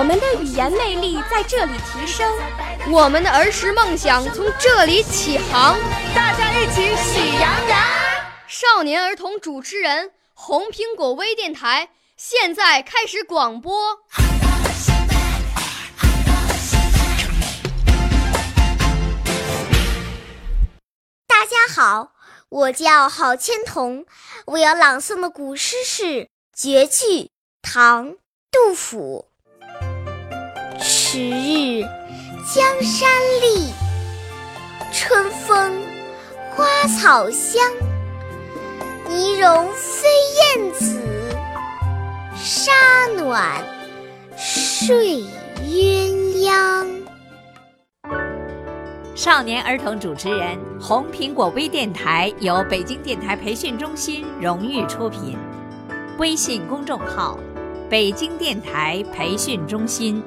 我们的语言魅力在这里提升，我们的儿时梦想从这里起航。大家一起喜羊羊。少年儿童主持人，红苹果微电台现在开始广播。大家好，我叫郝千桐，我要朗诵的古诗是绝句，唐·杜甫。迟日江山丽，春风花草香。泥融飞燕子，沙暖睡鸳鸯。少年儿童主持人，红苹果微电台由北京电台培训中心荣誉出品，微信公众号：北京电台培训中心。